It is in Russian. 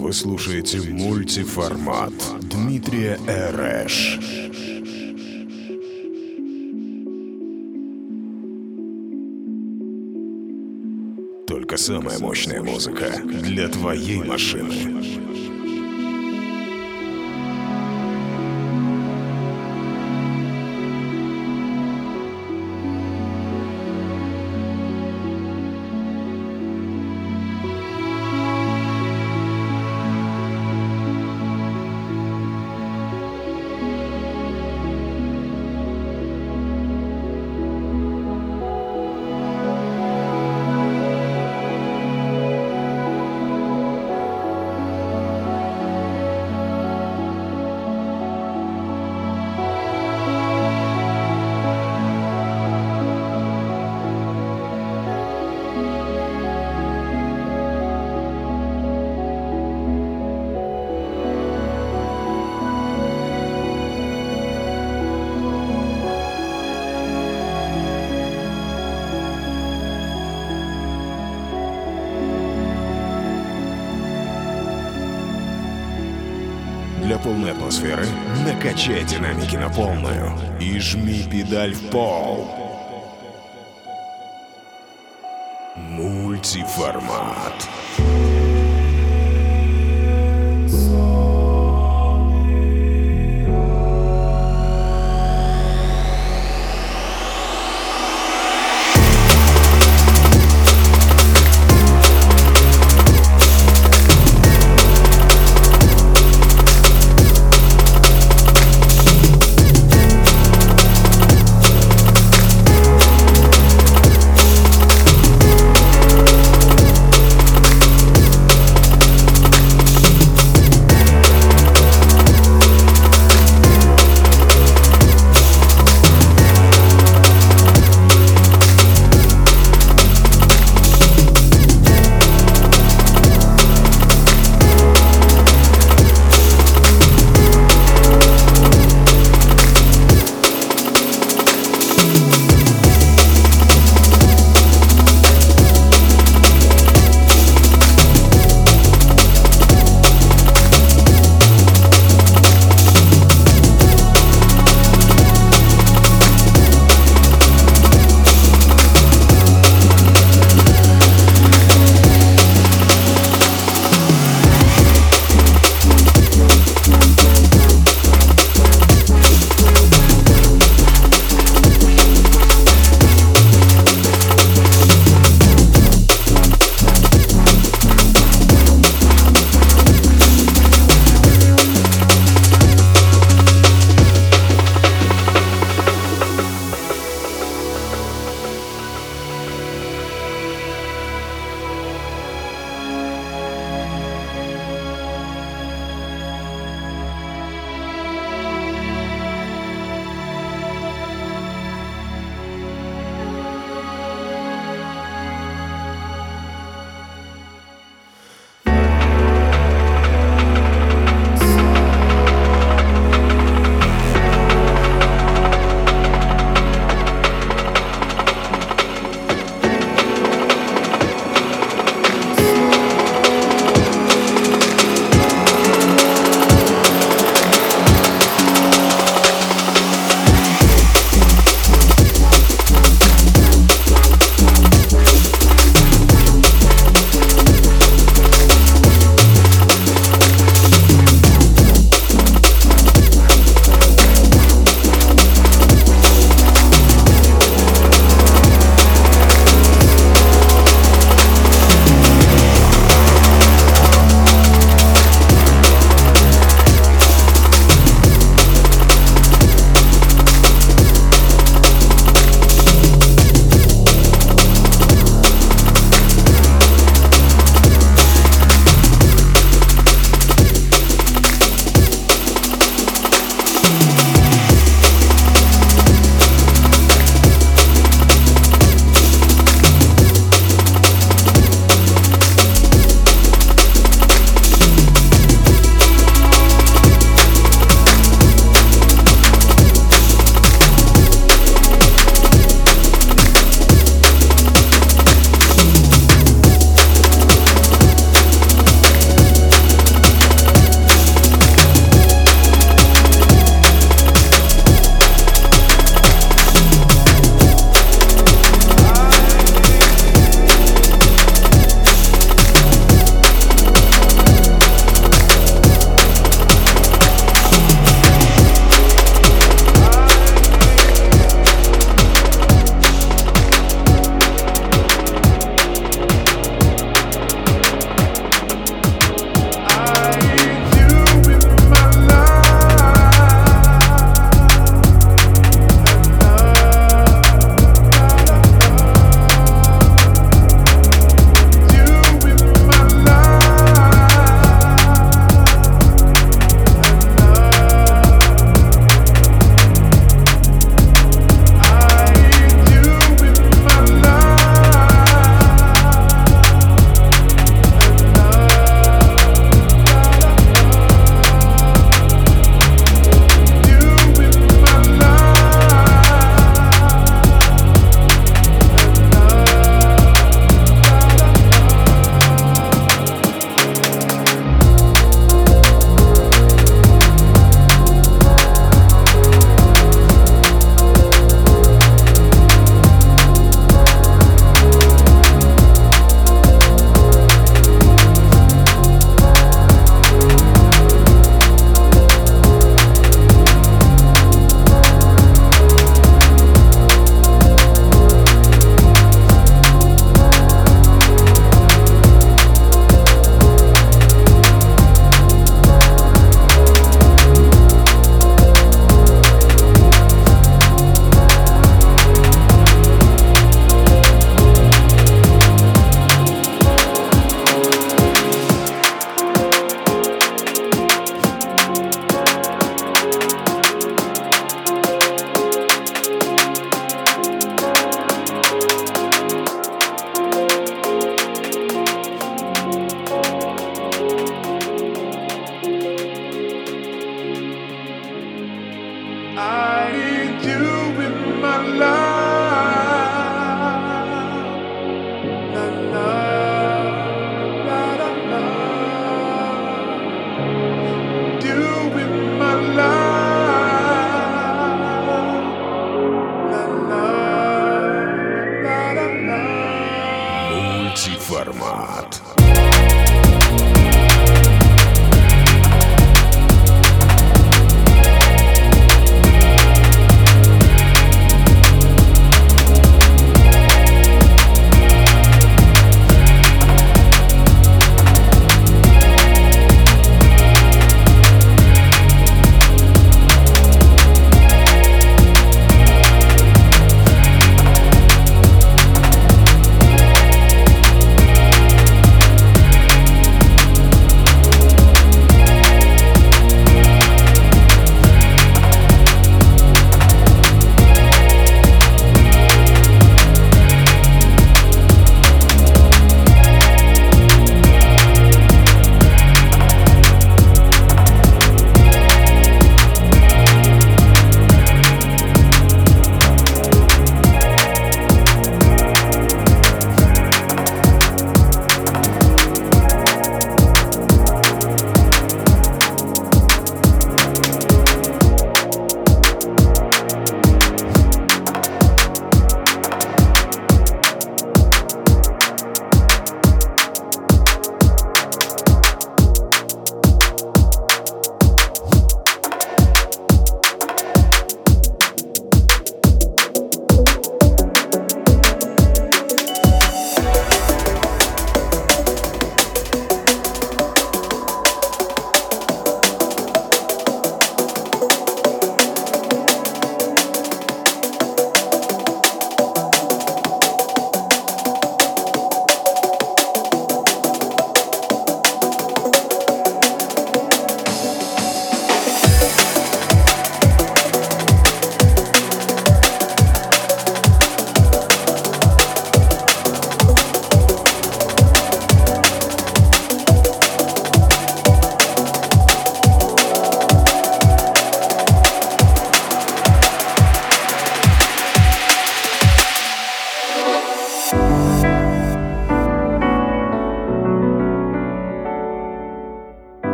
Вы слушаете мультиформат Дмитрия Эрэш. Только самая мощная музыка для твоей машины. Атмосферы накачай динамики на полную и жми педаль в пол.